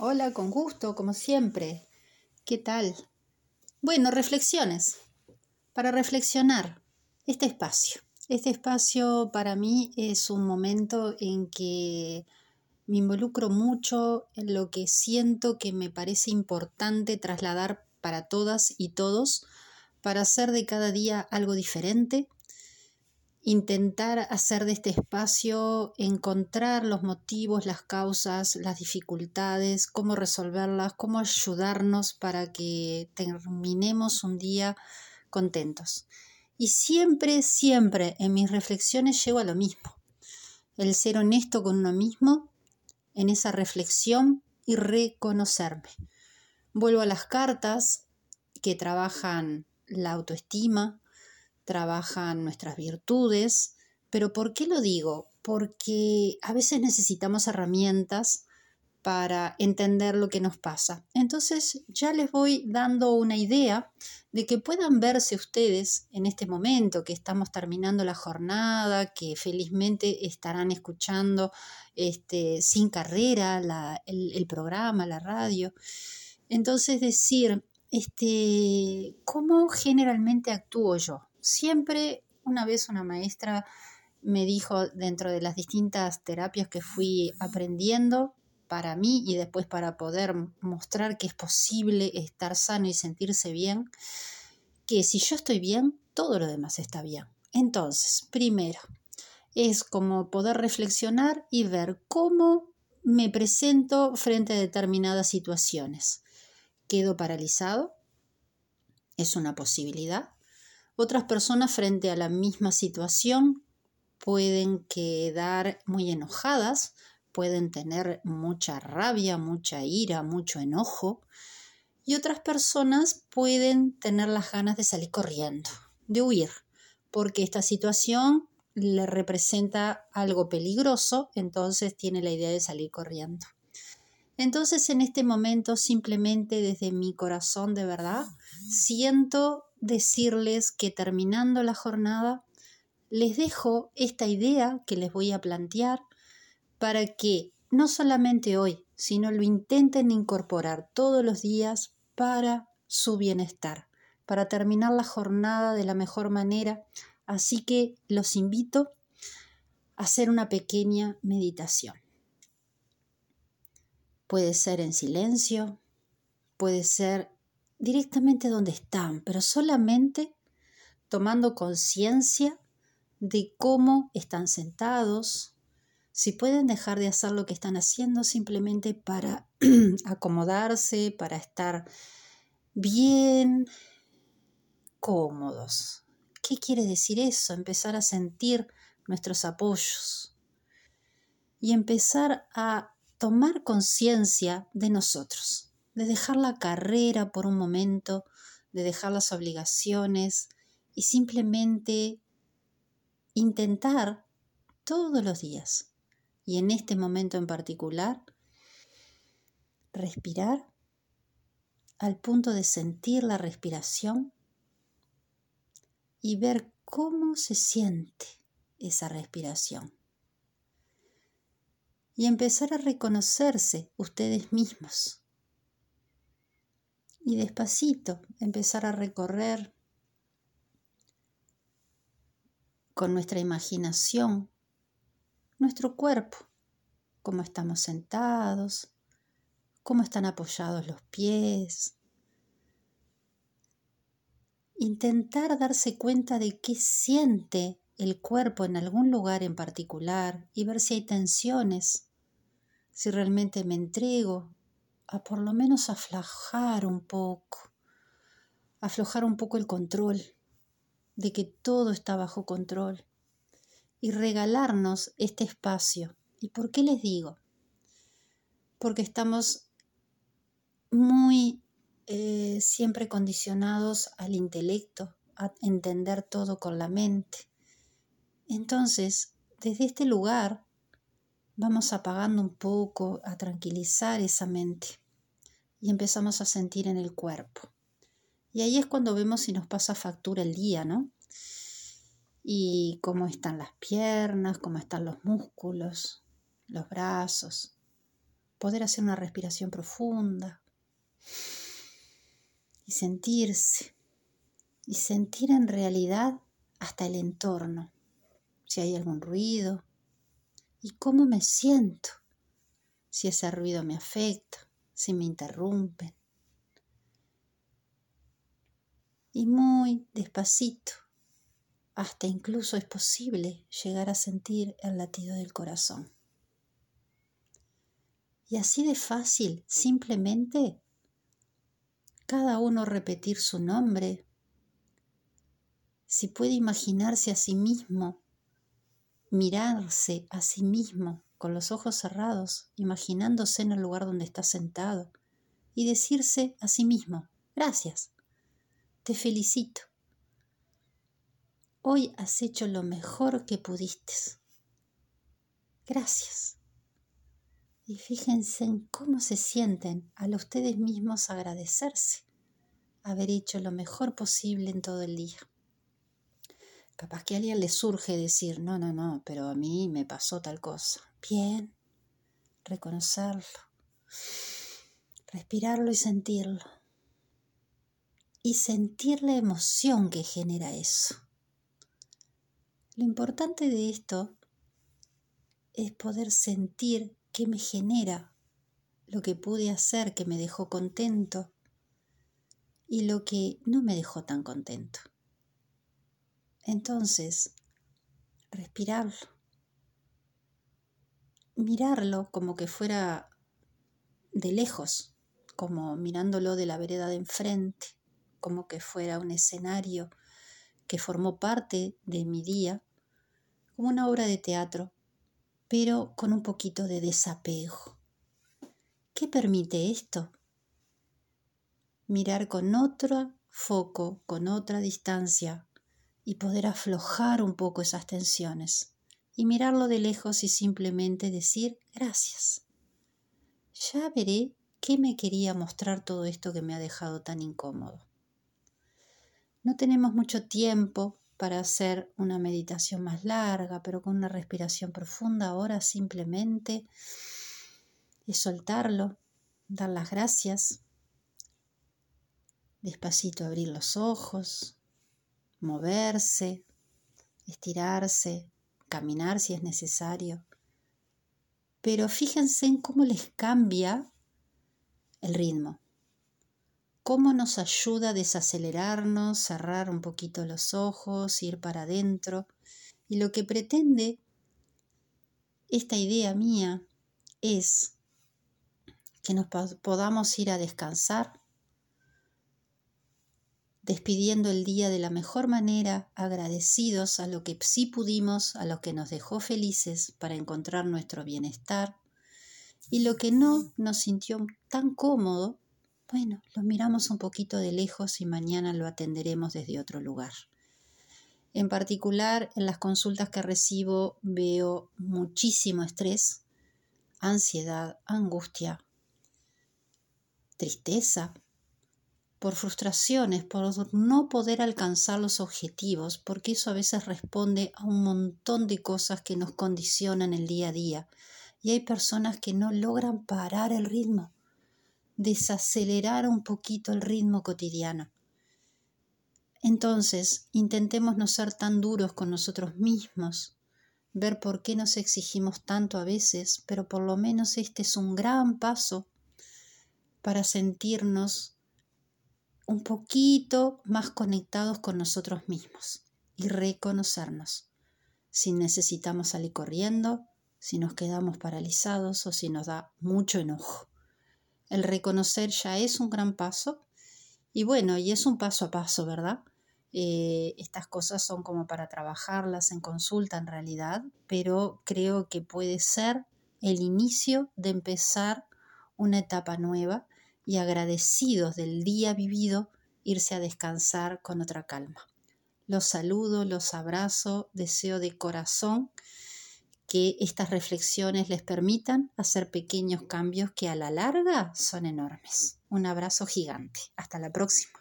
Hola, con gusto, como siempre. ¿Qué tal? Bueno, reflexiones. Para reflexionar, este espacio. Este espacio para mí es un momento en que me involucro mucho en lo que siento que me parece importante trasladar para todas y todos, para hacer de cada día algo diferente, intentar hacer de este espacio, encontrar los motivos, las causas, las dificultades, cómo resolverlas, cómo ayudarnos para que terminemos un día contentos. Y siempre, siempre en mis reflexiones llego a lo mismo, el ser honesto con uno mismo, en esa reflexión y reconocerme. Vuelvo a las cartas que trabajan la autoestima, trabajan nuestras virtudes, pero ¿por qué lo digo? Porque a veces necesitamos herramientas para entender lo que nos pasa. Entonces ya les voy dando una idea de que puedan verse ustedes en este momento que estamos terminando la jornada, que felizmente estarán escuchando este, sin carrera el, el programa, la radio. Entonces decir, este, ¿cómo generalmente actúo yo? Siempre, una vez una maestra me dijo dentro de las distintas terapias que fui aprendiendo para mí y después para poder mostrar que es posible estar sano y sentirse bien, que si yo estoy bien, todo lo demás está bien. Entonces, primero, es como poder reflexionar y ver cómo me presento frente a determinadas situaciones. ¿Quedo paralizado? ¿Es una posibilidad? Otras personas frente a la misma situación pueden quedar muy enojadas, pueden tener mucha rabia, mucha ira, mucho enojo y otras personas pueden tener las ganas de salir corriendo, de huir, porque esta situación le representa algo peligroso, entonces tiene la idea de salir corriendo. Entonces en este momento simplemente desde mi corazón de verdad siento decirles que terminando la jornada les dejo esta idea que les voy a plantear para que no solamente hoy, sino lo intenten incorporar todos los días para su bienestar, para terminar la jornada de la mejor manera. Así que los invito a hacer una pequeña meditación. Puede ser en silencio, puede ser directamente donde están, pero solamente tomando conciencia de cómo están sentados, si pueden dejar de hacer lo que están haciendo simplemente para acomodarse, para estar bien cómodos. ¿Qué quiere decir eso? Empezar a sentir nuestros apoyos y empezar a tomar conciencia de nosotros de dejar la carrera por un momento, de dejar las obligaciones y simplemente intentar todos los días y en este momento en particular respirar al punto de sentir la respiración y ver cómo se siente esa respiración. Y empezar a reconocerse ustedes mismos y despacito empezar a recorrer con nuestra imaginación nuestro cuerpo, cómo estamos sentados, cómo están apoyados los pies. Intentar darse cuenta de qué siente el cuerpo en algún lugar en particular y ver si hay tensiones, si realmente me entrego a por lo menos aflojar un poco, aflojar un poco el control, de que todo está bajo control y regalarnos este espacio. ¿Y por qué les digo? Porque estamos muy eh, siempre condicionados al intelecto, a entender todo con la mente. Entonces, desde este lugar, vamos apagando un poco, a tranquilizar esa mente y empezamos a sentir en el cuerpo. Y ahí es cuando vemos si nos pasa factura el día, ¿no? Y cómo están las piernas, cómo están los músculos, los brazos. poder hacer una respiración profunda y sentirse, y sentir en realidad hasta el entorno, si hay algún ruido, y cómo me siento, si ese ruido me afecta, si me interrumpen. Y muy despacito, hasta incluso es posible llegar a sentir el latido del corazón. Y así de fácil, simplemente, cada uno repetir su nombre, si puede imaginarse a sí mismo, mirarse a sí mismo con los ojos cerrados, imaginándose en el lugar donde está sentado, y decirse a sí mismo, gracias, te felicito. Hoy has hecho lo mejor que pudiste. Gracias y fíjense en cómo se sienten al ustedes mismos agradecerse, haber hecho lo mejor posible en todo el día. Capaz que a alguien le surge decir, no, no, no, pero a mí me pasó tal cosa. Bien, reconocerlo, respirarlo y sentirlo. Y sentir la emoción que genera eso. Lo importante de esto es poder sentir qué me genera, lo que pude hacer que me dejó contento y lo que no me dejó tan contento. Entonces, respirarlo, mirarlo como que fuera de lejos, como mirándolo de la vereda de enfrente, como que fuera un escenario que formó parte de mi día, como una obra de teatro pero con un poquito de desapego. ¿Qué permite esto? Mirar con otro foco, con otra distancia y poder aflojar un poco esas tensiones y mirarlo de lejos y simplemente decir gracias. Ya veré qué me quería mostrar todo esto que me ha dejado tan incómodo. No tenemos mucho tiempo para hacer una meditación más larga, pero con una respiración profunda. Ahora simplemente es soltarlo, dar las gracias, despacito abrir los ojos, moverse, estirarse, caminar si es necesario. Pero fíjense en cómo les cambia el ritmo cómo nos ayuda a desacelerarnos, cerrar un poquito los ojos, ir para adentro. Y lo que pretende esta idea mía es que nos podamos ir a descansar, despidiendo el día de la mejor manera, agradecidos a lo que sí pudimos, a lo que nos dejó felices para encontrar nuestro bienestar, y lo que no nos sintió tan cómodo, bueno, lo miramos un poquito de lejos y mañana lo atenderemos desde otro lugar. En particular, en las consultas que recibo veo muchísimo estrés, ansiedad, angustia, tristeza, por frustraciones, por no poder alcanzar los objetivos, porque eso a veces responde a un montón de cosas que nos condicionan el día a día. Y hay personas que no logran parar el ritmo desacelerar un poquito el ritmo cotidiano. Entonces, intentemos no ser tan duros con nosotros mismos, ver por qué nos exigimos tanto a veces, pero por lo menos este es un gran paso para sentirnos un poquito más conectados con nosotros mismos y reconocernos. Si necesitamos salir corriendo, si nos quedamos paralizados o si nos da mucho enojo. El reconocer ya es un gran paso y bueno, y es un paso a paso, ¿verdad? Eh, estas cosas son como para trabajarlas en consulta en realidad, pero creo que puede ser el inicio de empezar una etapa nueva y agradecidos del día vivido, irse a descansar con otra calma. Los saludo, los abrazo, deseo de corazón que estas reflexiones les permitan hacer pequeños cambios que a la larga son enormes. Un abrazo gigante. Hasta la próxima.